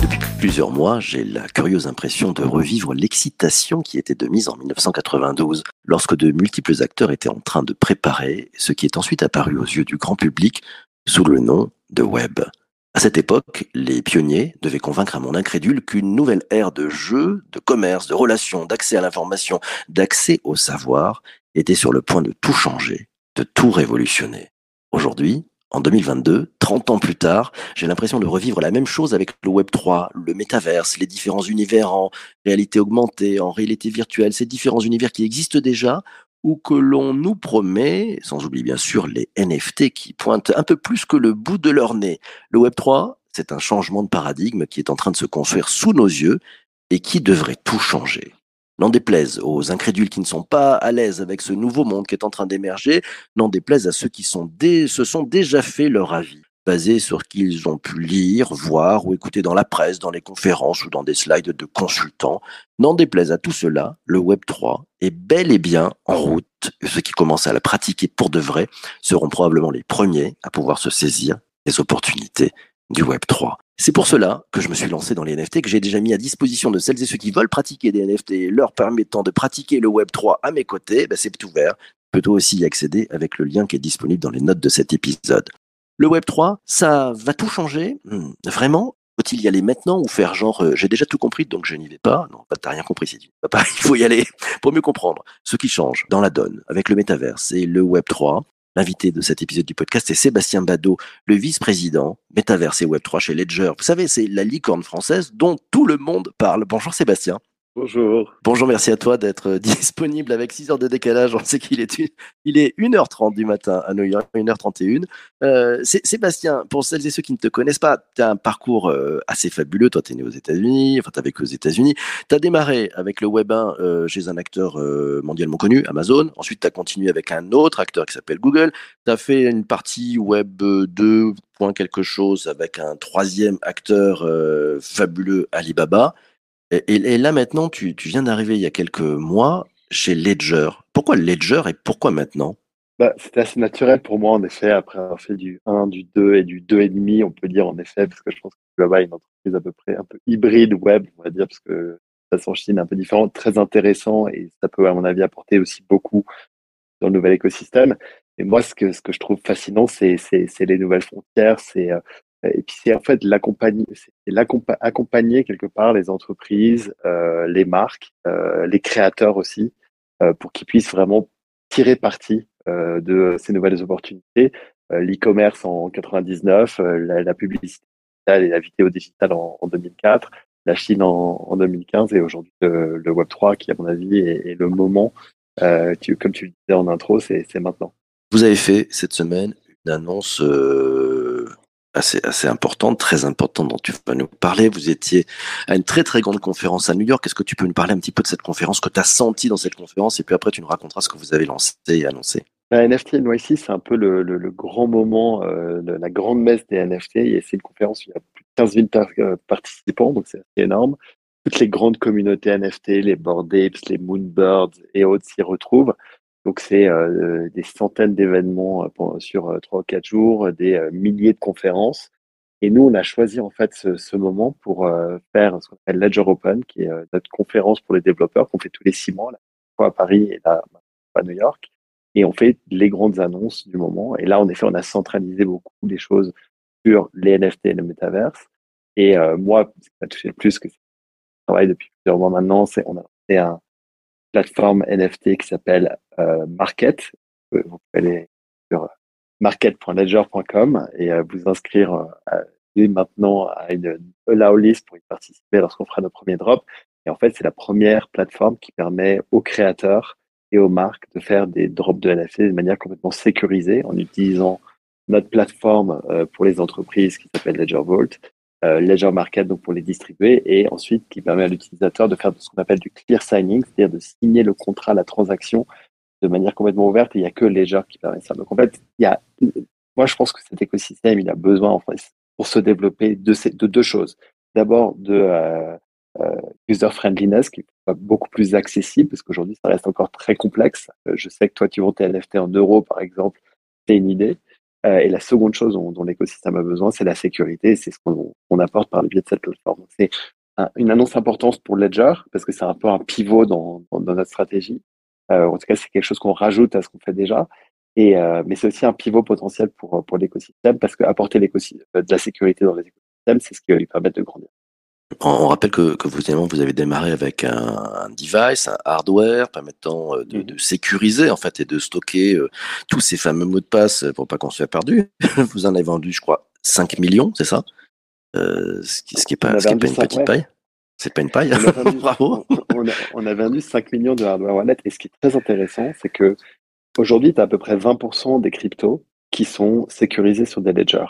Depuis plusieurs mois, j'ai la curieuse impression de revivre l'excitation qui était de mise en 1992, lorsque de multiples acteurs étaient en train de préparer ce qui est ensuite apparu aux yeux du grand public sous le nom de web. À cette époque, les pionniers devaient convaincre à mon incrédule qu'une nouvelle ère de jeux, de commerce, de relations, d'accès à l'information, d'accès au savoir était sur le point de tout changer, de tout révolutionner. Aujourd'hui, en 2022, 30 ans plus tard, j'ai l'impression de revivre la même chose avec le Web 3, le métaverse, les différents univers en réalité augmentée, en réalité virtuelle, ces différents univers qui existent déjà ou que l'on nous promet, sans oublier bien sûr les NFT qui pointent un peu plus que le bout de leur nez. Le Web 3, c'est un changement de paradigme qui est en train de se construire sous nos yeux et qui devrait tout changer. N'en déplaise aux incrédules qui ne sont pas à l'aise avec ce nouveau monde qui est en train d'émerger, n'en déplaise à ceux qui sont se sont déjà fait leur avis, basé sur ce qu'ils ont pu lire, voir ou écouter dans la presse, dans les conférences ou dans des slides de consultants. N'en déplaise à tout cela, le Web 3 est bel et bien en route. Ceux qui commencent à la pratiquer pour de vrai seront probablement les premiers à pouvoir se saisir des opportunités du Web 3. C'est pour cela que je me suis lancé dans les NFT, que j'ai déjà mis à disposition de celles et ceux qui veulent pratiquer des NFT, leur permettant de pratiquer le Web 3 à mes côtés. Ben, c'est ouvert. Tu peux aussi y accéder avec le lien qui est disponible dans les notes de cet épisode. Le Web 3, ça va tout changer Hmm, Vraiment? Faut-il y aller maintenant ou faire genre euh, j'ai déjà tout compris donc je n'y vais pas? Non, t'as rien compris si tu vas pas. Il faut y aller pour mieux comprendre ce qui change dans la donne avec le métaverse et le Web 3. L'invité de cet épisode du podcast est Sébastien Badeau, le vice-président Métaverse et Web3 chez Ledger. Vous savez, c'est la licorne française dont tout le monde parle. Bonjour Sébastien. Bonjour. Bonjour, merci à toi d'être euh, disponible avec 6 heures de décalage. On sait qu'il est, est 1h30 du matin à New York, 1h31. Euh, Sé- Sébastien, pour celles et ceux qui ne te connaissent pas, tu as un parcours euh, assez fabuleux. Toi, tu es né aux États-Unis, enfin, tu as vécu aux États-Unis. Tu as démarré avec le Web 1 euh, chez un acteur mondialement connu, Amazon. Ensuite, tu as continué avec un autre acteur qui s'appelle Google. Tu as fait une partie Web 2, point quelque chose, avec un troisième acteur fabuleux, Alibaba. Et, là maintenant, tu, tu viens d'arriver il y a quelques mois chez Ledger. Pourquoi Ledger et pourquoi maintenant? Bah, c'était assez naturel pour moi, en effet, après avoir fait du 1, du 2 et du 2,5, on peut dire, en effet, parce que je pense que là-bas, une entreprise à peu près un peu hybride web, on va dire, parce que ça façon Chine un peu différente, très intéressant, et ça peut, à mon avis, apporter aussi beaucoup dans le nouvel écosystème. Et moi, ce que, ce que je trouve fascinant, c'est les nouvelles frontières, c'est, euh, et puis c'est en fait l'accompagner, accompagner quelque part les entreprises, euh, les marques, euh, les créateurs aussi, euh, pour qu'ils puissent vraiment tirer parti de ces nouvelles opportunités. L'e-commerce en 99, euh, la, publicité et la vidéo digitale en, en 2004, la Chine en, en 2015 et aujourd'hui le, Web 3 qui, à mon avis, est, le moment. Comme tu le disais en intro, c'est maintenant. Vous avez fait cette semaine une annonce assez, assez importante, très importante dont tu vas nous parler. Vous étiez à une très très grande conférence à New York. Est-ce que tu peux nous parler un petit peu de cette conférence, que tu as senti dans cette conférence et puis après tu nous raconteras ce que vous avez lancé et annoncé. La NFT NYC, c'est un peu le, grand moment, euh, la grande messe des NFT. Et c'est une conférence où il y a plus de 15 000 par- euh, participants, donc c'est énorme. Toutes les grandes communautés NFT, les Bored Apes, les Moonbirds et autres s'y retrouvent. Donc c'est euh, des centaines d'événements euh, sur euh, trois ou quatre jours, euh, des milliers de conférences. Et nous, on a choisi en fait ce, ce moment pour euh, faire ce qu'on appelle Ledger Open, qui est notre conférence pour les développeurs qu'on fait tous les six mois, fois à Paris et là à New York et on fait les grandes annonces du moment. Et là, en effet, on a centralisé beaucoup les choses sur les NFT et le métaverse. Et moi, ce qui m'a touché le plus, que je travaille depuis plusieurs mois maintenant, c'est on a fait un plateforme NFT qui s'appelle euh, Market. Euh, Vous pouvez aller sur market.ledger.com et euh, vous inscrire euh, dès maintenant à une allow list pour y participer lorsqu'on fera nos premiers drops. Et en fait, c'est la première plateforme qui permet aux créateurs et aux marques de faire des drops de NFT de manière complètement sécurisée en utilisant notre plateforme euh, pour les entreprises qui s'appelle Ledger Vault, euh, Ledger Market donc pour les distribuer et ensuite qui permet à l'utilisateur de faire ce qu'on appelle du clear signing, c'est-à-dire de signer le contrat, la transaction de manière complètement ouverte et il n'y a que Ledger qui permet ça. Donc en fait, il y a, moi je pense que cet écosystème il a besoin en fait pour se développer de, deux choses. D'abord de euh, euh, user friendliness qui est beaucoup plus accessible parce qu'aujourd'hui ça reste encore très complexe. Euh, je sais que toi tu vends tes NFT en euros par exemple. c'est une idée. Euh, et la seconde chose dont, l'écosystème a besoin, c'est la sécurité. C'est ce qu'on on apporte par le biais de cette plateforme. C'est un- une annonce importante pour Ledger parce que c'est un peu un pivot dans, notre stratégie. Euh, en tout cas, c'est quelque chose qu'on rajoute à ce qu'on fait déjà. Et, euh, mais c'est aussi un pivot potentiel pour, l'écosystème parce que apporter l'écosystème, de la sécurité dans les écosystèmes, c'est ce qui va lui permettre de grandir. On, rappelle que, que vous, avez démarré avec un, un device, un hardware permettant euh, de, Mhm. de sécuriser en fait et de stocker euh, tous ces fameux mots de passe pour pas qu'on se soit perdu. vous en avez vendu, je crois, 5 millions, c'est ça? Euh, ce, qui, ce qui est On pas, a ce qui est pas une petite ouais. paille. C'est pas une paille. On a vendu, Bravo. on, on a, on a vendu 5 millions de hardware wallet. Et ce qui est très intéressant, c'est que aujourd'hui, tu as à peu près 20% des cryptos qui sont sécurisés sur des ledgers.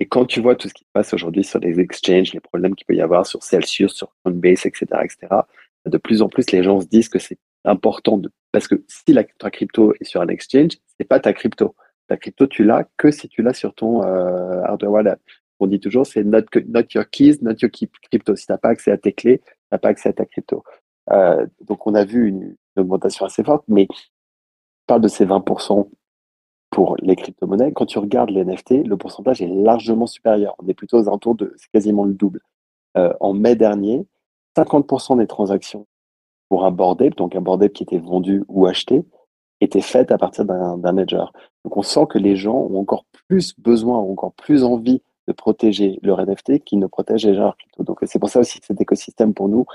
Et quand tu vois tout ce qui se passe aujourd'hui sur les exchanges, les problèmes qu'il peut y avoir sur Celsius, sur Coinbase, etc., etc., de plus en plus, les gens se disent que c'est important de, parce que si ta crypto est sur un exchange, c'est pas ta crypto. Ta crypto, tu l'as que si tu l'as sur ton euh, hardware wallet. On dit toujours, c'est not, your keys, not your crypto. Si t'as pas accès à tes clés, t'as pas accès à ta crypto. Euh, donc, on a vu une, augmentation assez forte, mais parle de ces 20% pour les crypto-monnaies. Quand tu regardes les NFT, le pourcentage est largement supérieur. On est plutôt aux alentours de, c'est quasiment le double. Euh, en mai dernier, 50% des transactions pour un board ape, donc un board ape qui était vendu ou acheté, étaient faites à partir d'un ledger. Donc on sent que les gens ont encore plus besoin, ont encore plus envie de protéger leur NFT qu'ils ne protègent déjà leur crypto. Donc c'est pour ça aussi que cet écosystème pour nous,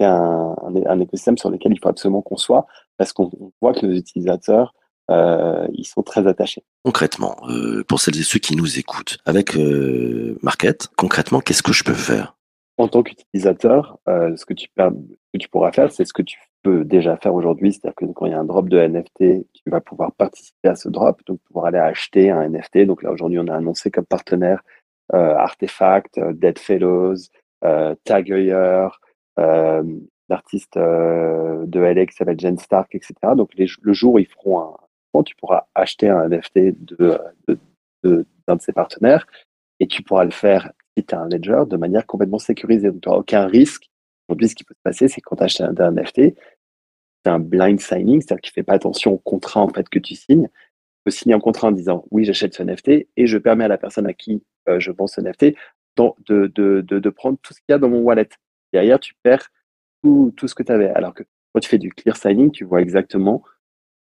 c'est un, un, un écosystème sur lequel il faut absolument qu'on soit, parce qu'on on voit que nos utilisateurs, euh, ils sont très attachés. Concrètement, euh, pour celles et ceux qui nous écoutent, avec euh, Market, concrètement, qu'est-ce que je peux faire? En tant qu'utilisateur, ce, que tu, ce que tu pourras faire, c'est ce que tu peux déjà faire aujourd'hui. C'est-à-dire que quand il y a un drop de NFT, tu vas pouvoir participer à ce drop, donc pouvoir aller acheter un NFT. Donc là, aujourd'hui, on a annoncé comme partenaire Artefact, Dead Fellows, Tagueyer, euh, l'artiste de LA qui s'appelle Jen Stark, etc. Donc les, le jour où ils feront un tu pourras acheter un NFT de, de, de- d'un de ces partenaires et tu pourras le faire si tu as un ledger de manière complètement sécurisée. Donc tu n'auras aucun risque. Aujourd'hui, ce qui peut se passer, c'est que quand tu achètes un, NFT, c'est un blind signing, c'est-à-dire qu'il ne fait pas attention au contrat en fait que tu signes. Tu peux signer un contrat en disant oui, j'achète ce NFT et je permets à la personne à qui euh, je vends ce NFT de, de, de, de prendre tout ce qu'il y a dans mon wallet. Derrière, tu perds tout, tout ce que tu avais. Alors que quand tu fais du clear signing, tu vois exactement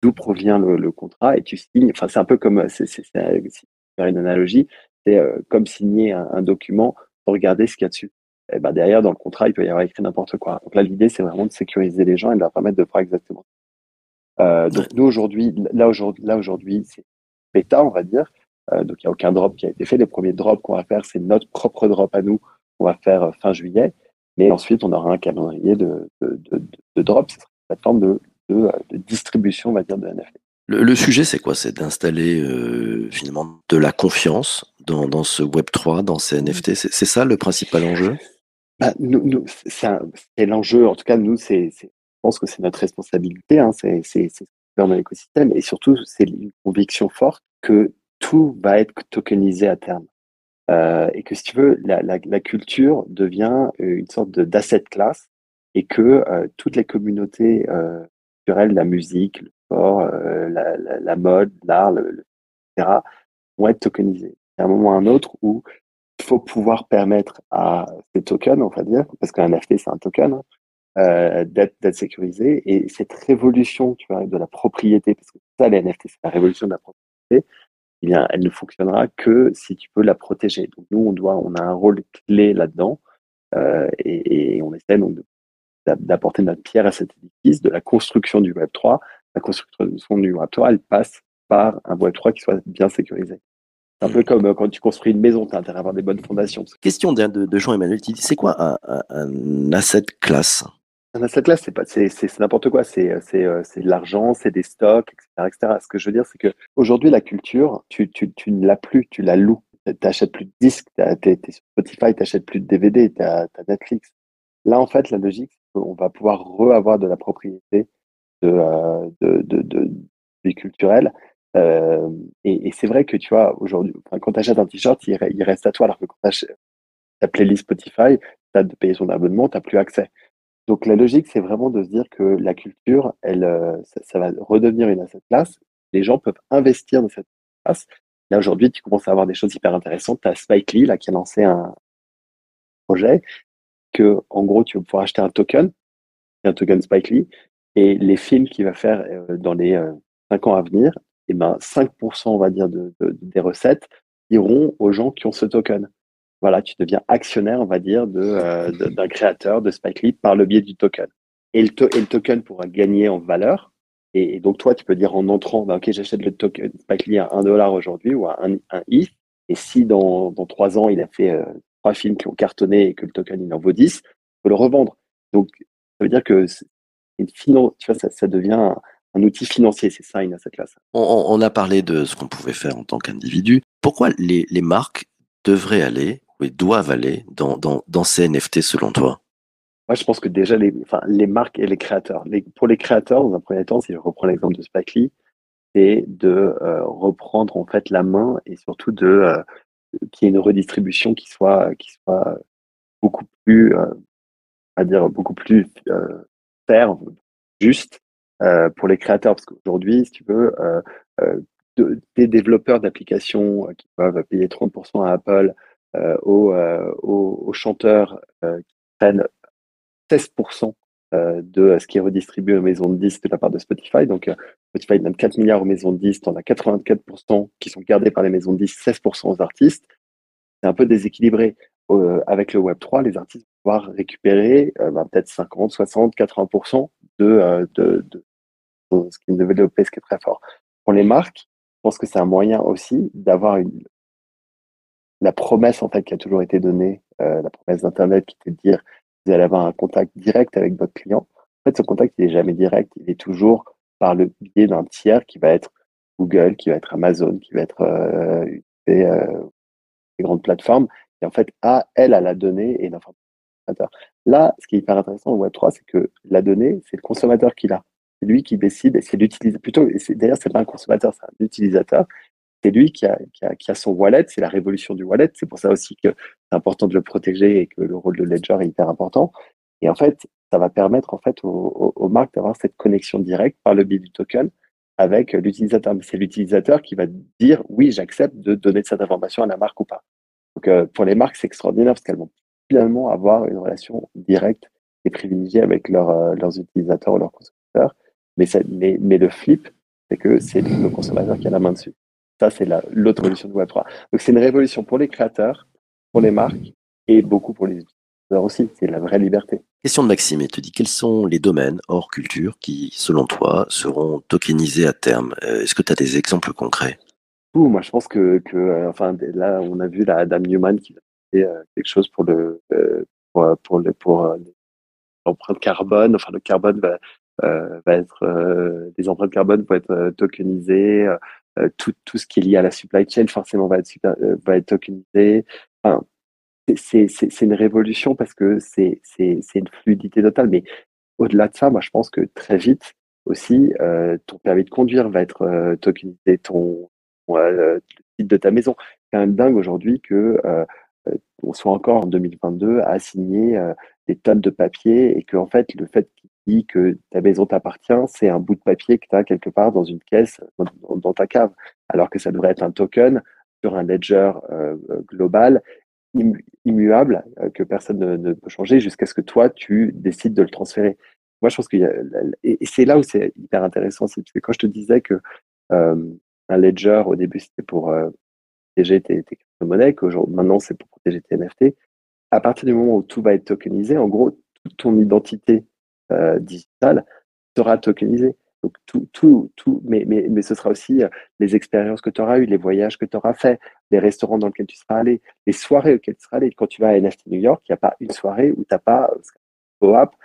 d'où provient le, le contrat et tu signes. Enfin, c'est un peu comme, c'est, faire une analogie, c'est euh, comme signer un, un document pour regarder ce qu'il y a dessus. Et ben derrière, dans le contrat, il peut y avoir écrit n'importe quoi. Donc là, l'idée, c'est vraiment de sécuriser les gens et de leur permettre de faire exactement. Euh, donc nous aujourd'hui, là aujourd'hui, là aujourd'hui, c'est bêta, on va dire. Euh, donc il n'y a aucun drop qui a été fait. Les premiers drops qu'on va faire, c'est notre propre drop à nous qu'on va faire euh, fin juillet. Mais ensuite, on aura un calendrier de, de, de, de, de drop. Ce sera une plateforme de, de, de distribution, on va dire, de NFT. Le, le sujet, c'est quoi? C'est d'installer euh, finalement de la confiance dans, dans ce Web 3, dans ces NFT. C'est ça le principal enjeu? Bah, nous, nous, c'est l'enjeu. En tout cas, nous, c'est, je pense que c'est notre responsabilité. Hein, c'est, dans l'écosystème et surtout, c'est une conviction forte que tout va être tokenisé à terme. Euh, et que si tu veux, la, la, la culture devient euh, une sorte d'asset class et que euh, toutes les communautés euh, la musique, le sport, euh, la, mode, l'art, etc., vont être tokenisées. Il y a un moment ou un autre où il faut pouvoir permettre à ces tokens, on va dire, parce qu'un NFT c'est un token, hein, euh, d'être, sécurisé. Et cette révolution, tu vois, de la propriété, parce que ça, les NFT, c'est la révolution de la propriété, eh bien, elle ne fonctionnera que si tu peux la protéger. Donc nous, on doit, on a un rôle clé là-dedans, euh, et, et on essaie donc de- d'apporter notre pierre à cet édifice, de la construction du Web 3. La construction du Web 3, elle passe par un Web 3 qui soit bien sécurisé. C'est un peu comme euh, quand tu construis une maison, tu as intérêt à avoir des bonnes fondations. Question de, de, Jean-Emmanuel c'est quoi un, asset class? Un asset class, c'est pas, c'est, c'est, c'est n'importe quoi. C'est, c'est, euh, c'est de l'argent, c'est des stocks, etc., etc. Ce que je veux dire, c'est que aujourd'hui, la culture, tu, tu, tu ne l'as plus, tu la loues. T'achètes plus de disques, t'es, t'es sur Spotify, t'achètes plus de DVD, t'as, t'as Netflix. Là, en fait, la logique, c'est qu'on va pouvoir re-avoir de la propriété de, euh, de. Euh, et, c'est vrai que tu vois, aujourd'hui, quand tu achètes un t-shirt, il, re- il reste à toi, alors que quand tu achètes ta playlist Spotify, tu as de payer son abonnement, tu plus accès. Donc la logique, c'est vraiment de se dire que la culture, elle, euh, ça, va redevenir une asset class. Les gens peuvent investir dans cette passe. Là, aujourd'hui, tu commences à avoir des choses hyper intéressantes. Tu as Spike Lee, là, qui a lancé un projet que, en gros, tu vas pouvoir acheter un token, un token Spike Lee, et les films qu'il va faire euh, dans les euh, 5 ans à venir, et ben 5%, on va dire, de, de- des recettes iront aux gens qui ont ce token. Voilà, tu deviens actionnaire, on va dire, euh, d'un créateur de Spike Lee par le biais du token. Et le, token pourra gagner en valeur. Et, donc, toi, tu peux dire en entrant, bah, OK, j'achète le token Spike Lee à 1 dollar aujourd'hui ou à 1, un ETH. Et si dans, dans 3 ans, il a fait euh, trois films qui ont cartonné et que le token, il en vaut 10, tu peux le revendre. Donc, ça veut dire que une finan- tu vois, ça, ça devient un, un outil financier, c'est ça, une asset class. On, on- on a parlé de ce qu'on pouvait faire en tant qu'individu. Pourquoi les, les marques devraient aller, ou doivent aller dans, dans, dans ces NFT selon toi? Moi, je pense que déjà, les, enfin, les marques et les créateurs. Les, pour les créateurs, dans un premier temps, si je reprends l'exemple de Spike Lee, c'est de euh, reprendre en fait la main et surtout de euh, qu'il y ait une redistribution qui soit qui soit beaucoup plus, euh, à dire beaucoup plus euh, fair, juste euh, pour les créateurs. Parce qu'aujourd'hui, si tu veux, euh, euh, de- des développeurs d'applications euh, qui peuvent payer 30% à Apple, euh, aux, euh, aux, aux chanteurs euh, qui prennent 16% euh, de ce qui est redistribué aux maisons de disques de la part de Spotify. Donc, euh, Spotify donne 4 milliards aux maisons de disques, t'en as 84% qui sont gardés par les maisons de disques, 16% aux artistes. C'est un peu déséquilibré. Euh, avec le Web3, les artistes vont pouvoir récupérer euh, ben, peut-être 50, 60, 80% de, euh, de, de, de ce qu'ils ce qui est très fort. Pour les marques, je pense que c'est un moyen aussi d'avoir la promesse en fait qui a toujours été donnée, euh, la promesse d'Internet qui était de dire vous allez avoir un contact direct avec votre client. En fait, ce contact, il est jamais direct, il est toujours par le biais d'un tiers qui va être Google, qui va être Amazon, qui va être euh, euh, des grandes plateformes, qui en fait a, elle, à la donnée et l'information. Là, ce qui est hyper intéressant au Web3, c'est que la donnée, c'est le consommateur qui l'a. C'est lui qui décide, et c'est l'utilisateur. Plutôt, et d'ailleurs, pas un consommateur, c'est un utilisateur. C'est lui qui a, son wallet, c'est la révolution du wallet. C'est pour ça aussi que c'est important de le protéger et que le rôle de Ledger est hyper important. Et en fait, ça va permettre en fait aux, marques d'avoir cette connexion directe par le biais du token avec l'utilisateur. Mais c'est l'utilisateur qui va dire oui, j'accepte de donner cette information à la marque ou pas. Donc euh, pour les marques, c'est extraordinaire parce qu'elles vont finalement avoir une relation directe et privilégiée avec euh, leurs utilisateurs ou leurs consommateurs. Mais le flip, c'est que c'est le consommateur qui a la main dessus. Ça, c'est la- l'autre révolution de Web3. Donc c'est une révolution pour les créateurs, pour les marques et beaucoup pour les utilisateurs aussi. C'est la vraie liberté. Question de Maxime, il te dit quels sont les domaines hors culture qui, selon toi, seront tokenisés à terme? Euh, Est-ce que tu as des exemples concrets? Ouh, moi, je pense que, que euh, enfin, là, on a vu la Adam Newman qui a fait euh, quelque chose pour le, euh, pour, pour le, pour l'empreinte carbone. Enfin, le carbone va, va être, les empreintes carbone vont être tokenisées. Euh, tout, tout ce qui est lié à la supply chain, forcément, va être, euh, tokenisé. Enfin, c'est- une révolution parce que c'est une fluidité totale. Mais au-delà de ça, moi, je pense que très vite aussi, euh, ton permis de conduire va être tokenisé, ton, le titre de ta maison. C'est quand même dingue aujourd'hui que on soit encore en 2022 à signer des tonnes de papier et que en fait, le fait qu'il que ta maison t'appartient, c'est un bout de papier que tu as quelque part dans une caisse dans, ta cave, alors que ça devrait être un token sur un ledger euh, global immu- immuable euh, que personne ne, peut changer jusqu'à ce que toi, tu décides de le transférer. Moi, je pense qu'il y a, et c'est là où c'est hyper intéressant, c'est que quand je te disais que euh, un ledger, au début, c'était pour euh, protéger tes, tes crypto-monnaies, maintenant, c'est pour protéger tes NFT. À partir du moment où tout va être tokenisé, en gros, toute ton identité euh, sera tokenisée. Donc, tout, tout, tout, mais, mais, mais ce sera aussi euh, les expériences que tu auras eues, les voyages que tu auras faits, les restaurants dans lesquels tu seras allé, les soirées auxquelles tu seras allé. Quand tu vas à NFT New York, il n'y a pas une soirée où tu n'as pas euh, OAP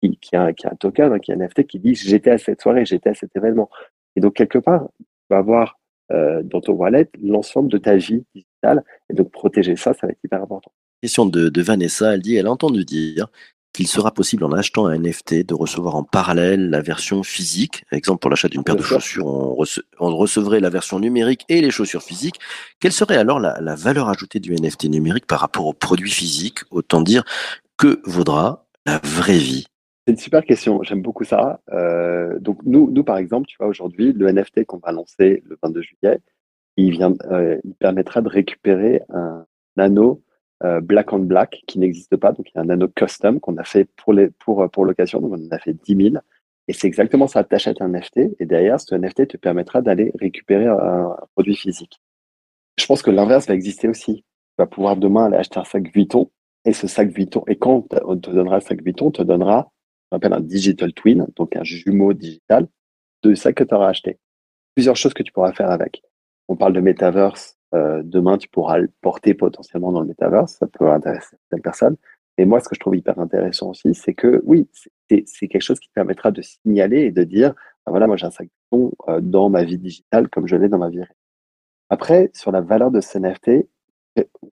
qui, qui, a, qui a un token, hein, qui a un NFT qui dit j'étais à cette soirée, j'étais à cet événement. Et donc, quelque part, tu vas avoir euh, dans ton wallet l'ensemble de ta vie digitale. Et donc, protéger ça, ça va être hyper important. Question de, de Vanessa, elle dit elle a entendu dire qu'il sera possible en achetant un NFT de recevoir en parallèle la version physique. Exemple, pour l'achat d'une paire de chaussures, on, rece- on recevrait la version numérique et les chaussures physiques. Quelle serait alors la, la valeur ajoutée du NFT numérique par rapport au produit physique Autant dire, que vaudra la vraie vie C'est une super question, j'aime beaucoup ça. Euh, donc nous, nous, par exemple, tu vois, aujourd'hui, le NFT qu'on va lancer le 22 juillet, il, vient, euh, il permettra de récupérer un anneau euh, black on black qui n'existe pas. Donc, il y a un anneau custom qu'on a fait pour, les, pour, pour location. Donc, on en a fait 10 000. Et c'est exactement ça. Tu achètes un NFT et derrière, ce NFT te permettra d'aller récupérer un, un, produit physique. Je pense que l'inverse va exister aussi. Tu vas pouvoir demain aller acheter un sac Vuitton et ce sac Vuitton, et quand on te donnera le sac Vuitton, on te donnera ce qu'on appelle un digital twin, donc un jumeau digital de sac que tu auras acheté. Plusieurs choses que tu pourras faire avec. On parle de metaverse. Euh, demain, tu pourras le porter potentiellement dans le metaverse. Ça peut intéresser certaines personnes. Et moi, ce que je trouve hyper intéressant aussi, c'est que oui, c'est quelque chose qui permettra de signaler et de dire, ben voilà, moi j'ai un sac Vuitton euh, dans ma vie digitale comme je l'ai dans ma vie réelle. Après, sur la valeur de ce NFT,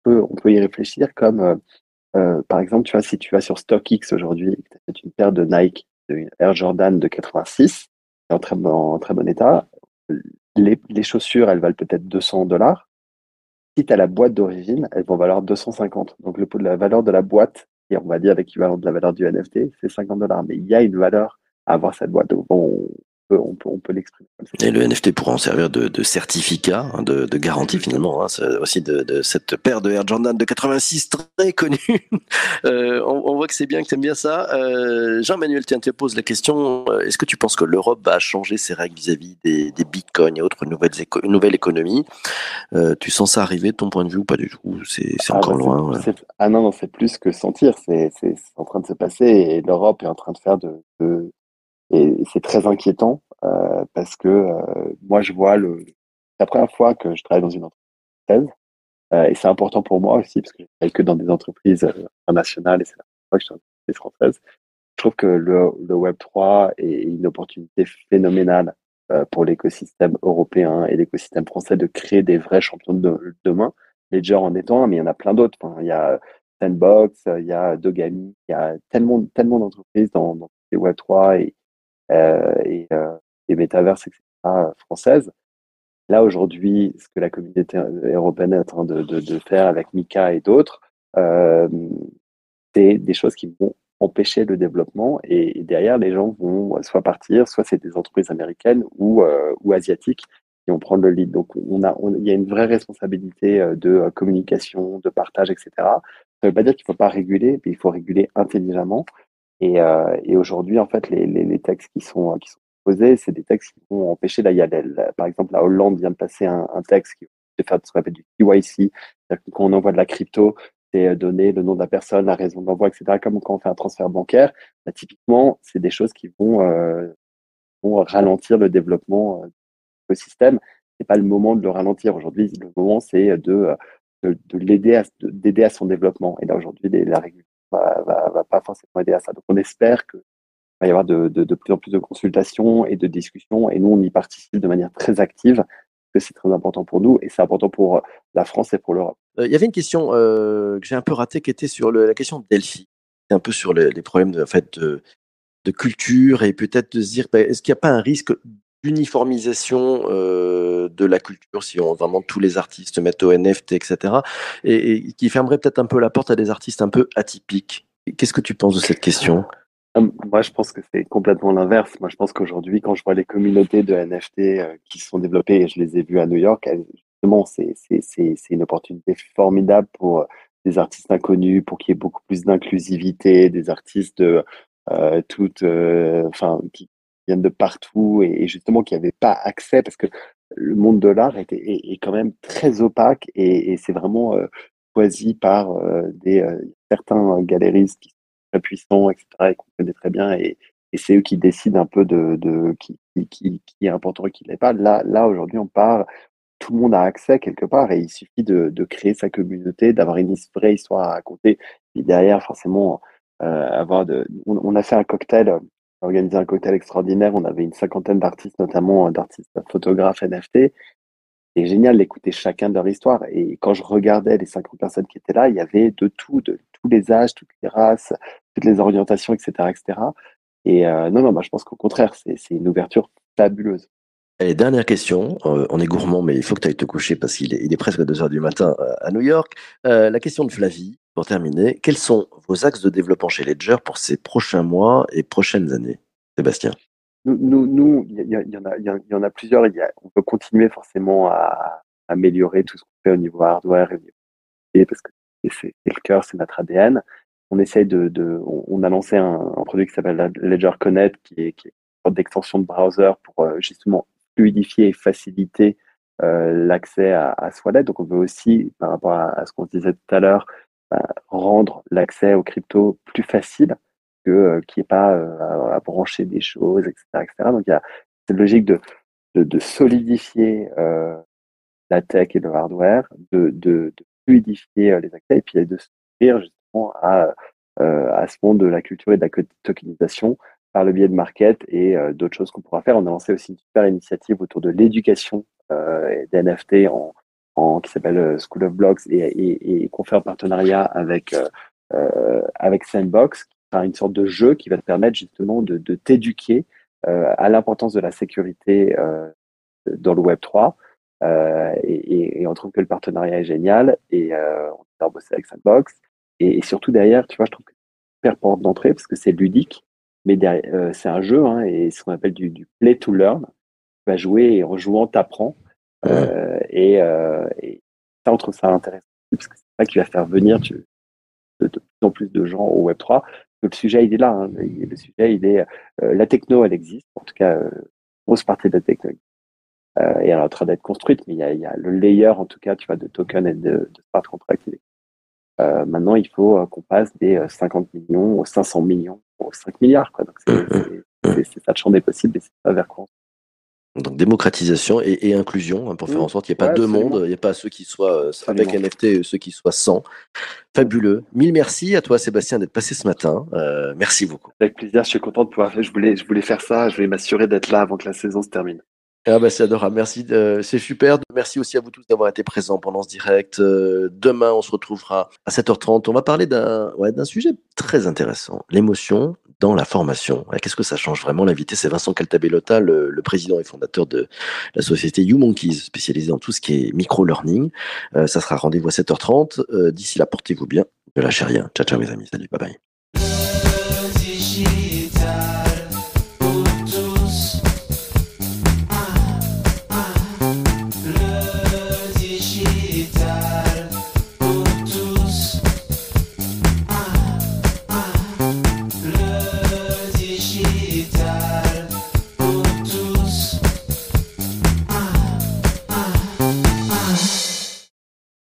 on peut, y réfléchir comme euh, par exemple, tu vois, si tu vas sur StockX aujourd'hui, tu achètes une paire de Nike, de Air Jordan de 86, en très, bon état, les chaussures, elles valent peut-être 200 dollars. As la boîte d'origine, elles vont valoir 250. Donc, le de la valeur de la boîte, et on va dire l'équivalent de la valeur du NFT, c'est 50 dollars. Mais il y a une valeur à avoir cette boîte. Donc, on peut, on peut l'exprimer comme ça. Et le NFT pourra en servir de, de certificat, hein, de, de, garantie finalement, hein, aussi de, de, cette paire de Air Jordan de 86 très connue. euh, on, on, voit que c'est bien, que tu aimes bien ça. Euh, Jean-Manuel, tiens, te pose la question, euh, est-ce que tu penses que l'Europe va changer ses règles vis-à-vis des, des bitcoins et autres nouvelles, éco nouvelles économies? Euh, Tu sens ça arriver de ton point de vue ou pas du tout? C'est ah encore bah loin ouais. Ah non, non c'est plus que sentir, c'est en train de se passer et l'Europe est en train de faire de, de et c'est très inquiétant euh, parce que euh, moi, je vois le. la première fois que je travaille dans une entreprise euh, et c'est important pour moi aussi parce que je travaille que dans des entreprises internationales et c'est la première fois que je suis dans une entreprise française. Je trouve que le, le Web3 est une opportunité phénoménale pour l'écosystème européen et l'écosystème français de créer des vrais champions de demain. Ledger en étant un, mais il y en a plein d'autres. Il y a Sandbox, il y a Dogami, il y a tellement, tellement d'entreprises dans, dans les Web3 et, euh, et, euh, et métaverses, etc., françaises. Là, aujourd'hui, ce que la communauté européenne est en train de, faire avec Mika et d'autres, euh, c'est des choses qui vont empêcher le développement et, derrière, les gens vont soit partir, soit c'est des entreprises américaines ou, euh, asiatiques qui vont prendre le lead. Donc, il y a une vraie responsabilité de communication, de partage, etc. Ça ne veut pas dire qu'il ne faut pas réguler, mais il faut réguler intelligemment. Et, euh, et aujourd'hui, en fait, les, les, textes qui sont, qui sont posés, c'est des textes qui vont empêcher. Là, il y a, par exemple, la Hollande vient de passer un, texte qui va faire ce qu'on appelle du KYC. C'est-à-dire que quand on envoie de la crypto, c'est donner le nom de la personne, la raison d'envoi, etc. Comme quand on fait un transfert bancaire, bah, typiquement, c'est des choses qui vont, euh, ralentir le développement euh, du système. C'est pas le moment de le ralentir. Aujourd'hui, le moment, c'est de, de, de l'aider à, d'aider à son développement. Et là, aujourd'hui, la régulation va, pas forcément aider à ça. Donc on espère qu'il va y avoir de, plus en plus de consultations et de discussions, et nous on y participe de manière très active, parce que c'est très important pour nous, et c'est important pour la France et pour l'Europe. Il euh, y avait une question euh, que j'ai un peu ratée, qui était sur la question de Delphi, un peu sur le, les problèmes de, fait, de, culture, et peut-être de se dire, bah, est-ce qu'il n'y a pas un risque d'uniformisation euh, de la culture, si on vraiment tous les artistes mettent au NFT, etc., et, qui fermerait peut-être un peu la porte à des artistes un peu atypiques. Qu'est-ce que tu penses de cette question? Euh, Moi, je pense que c'est complètement l'inverse. Moi, je pense qu'aujourd'hui, quand je vois les communautés de NFT euh, qui sont développées, et je les ai vues à New York, justement, c'est une opportunité formidable pour des artistes inconnus, pour qu'il y ait beaucoup plus d'inclusivité, des artistes euh, toutes, enfin, viennent de partout et, justement qui n'avaient pas accès parce que le monde de l'art est, est, quand même très opaque et, c'est vraiment euh, choisi par euh, des euh, certains galéristes qui sont très puissants, etc. et qu'on connaît très bien et, et c'est eux qui décident un peu de, de qui, qui, qui est important et qui l'est pas. Là, là aujourd'hui, on part, tout le monde a accès quelque part et il suffit de, de créer sa communauté, d'avoir une vraie histoire à raconter. Et derrière, forcément, avoir de. On, a fait un cocktail organisé un cocktail extraordinaire. On avait une cinquantaine d'artistes, notamment d'artistes photographes NFT. C'est génial d'écouter chacun de leur histoire. Et quand je regardais les 50 personnes qui étaient là, il y avait de tout, de tous les âges, toutes les races, toutes les orientations, etc. etc. Et euh, non, non, bah, je pense qu'au contraire, c'est une ouverture fabuleuse. Allez, dernière question. Euh, on est gourmand, mais il faut que tu ailles te coucher parce qu'il est, il est presque 2 heures du matin euh, à New York. Euh, la question de Flavie, pour terminer. Quels sont vos axes de développement chez Ledger pour ces prochains mois et prochaines années? Sébastien Nous, il y, en a, plusieurs. On peut continuer forcément à, améliorer tout ce qu'on fait au niveau hardware et, parce que c'est le cœur, c'est notre ADN. On essaye de, on, a lancé un, produit qui s'appelle Ledger Connect, qui est, une sorte d'extension de browser pour euh, justement fluidifier et faciliter euh, l'accès à, à. Donc, on veut aussi, par rapport à, ce qu'on disait tout à l'heure, bah, rendre l'accès aux crypto plus facile que euh, qu'il n'y ait pas euh, à, brancher des choses, etc., etc. Donc, il y a cette logique de, de, solidifier euh, la tech et le hardware, de, de, fluidifier les accès et puis de s'ouvrir justement à, à ce monde de la culture et de la tokenisation par le biais de market et d'autres choses qu'on pourra faire. On a lancé aussi une super initiative autour de l'éducation euh, des NFT en, qui s'appelle School of Blocks et, qu'on fait en partenariat avec, avec Sandbox, sera une sorte de jeu qui va te permettre justement de, t'éduquer euh, à l'importance de la sécurité euh, dans le Web 3. Euh, et, et, on trouve que le partenariat est génial et on a bossé avec Sandbox. Et, surtout derrière, tu vois, je trouve que c'est super porte d'entrée parce que c'est ludique, mais c'est un jeu hein, et ce qu'on appelle du, du, play to learn. Tu vas jouer et en jouant, t'apprends. Euh, et, euh, et, ça, on trouve ça intéressant parce que c'est ça qui va faire venir tu, de, de, plus en plus de gens au Web 3 le sujet, il est là. Hein. Le sujet, il est euh, la techno, elle existe. En tout cas, grosse partie de la techno euh, et elle est en train d'être construite, mais il y, a, il y, a, le layer, en tout cas, tu vois, de token et de, de smart contract. Maintenant, il faut qu'on passe des 50 millions aux 500 millions aux 5 milliards. Quoi. Donc, c'est ça le champ des possibles et c'est ça vers quoi donc démocratisation et, et inclusion hein, pour faire mmh. en sorte qu'il n'y ait pas deux mondes, il n'y a pas ceux qui soient euh, avec NFT et ceux qui soient sans. Fabuleux. Mille merci à toi Sébastien d'être passé ce matin. Euh, merci beaucoup. Avec plaisir, je suis content de pouvoir faire. Je voulais, je voulais faire ça. Je voulais m'assurer d'être là avant que la saison se termine. Ah bah c'est adorable, merci, euh, c'est super. Merci aussi à vous tous d'avoir été présents pendant ce direct. Euh, demain, on se retrouvera à 7h30. On va parler d'un ouais, d'un sujet très intéressant, l'émotion dans la formation. Qu'est-ce que ça change vraiment L'invité, c'est Vincent Caltabellota, le, le, président et fondateur de la société YouMonkeys, spécialisée dans tout ce qui est micro-learning. Euh, ça sera rendez-vous à 7h30. Euh, d'ici là, portez-vous bien. Ne lâchez rien. Ciao, ciao mes amis. Salut, bye bye.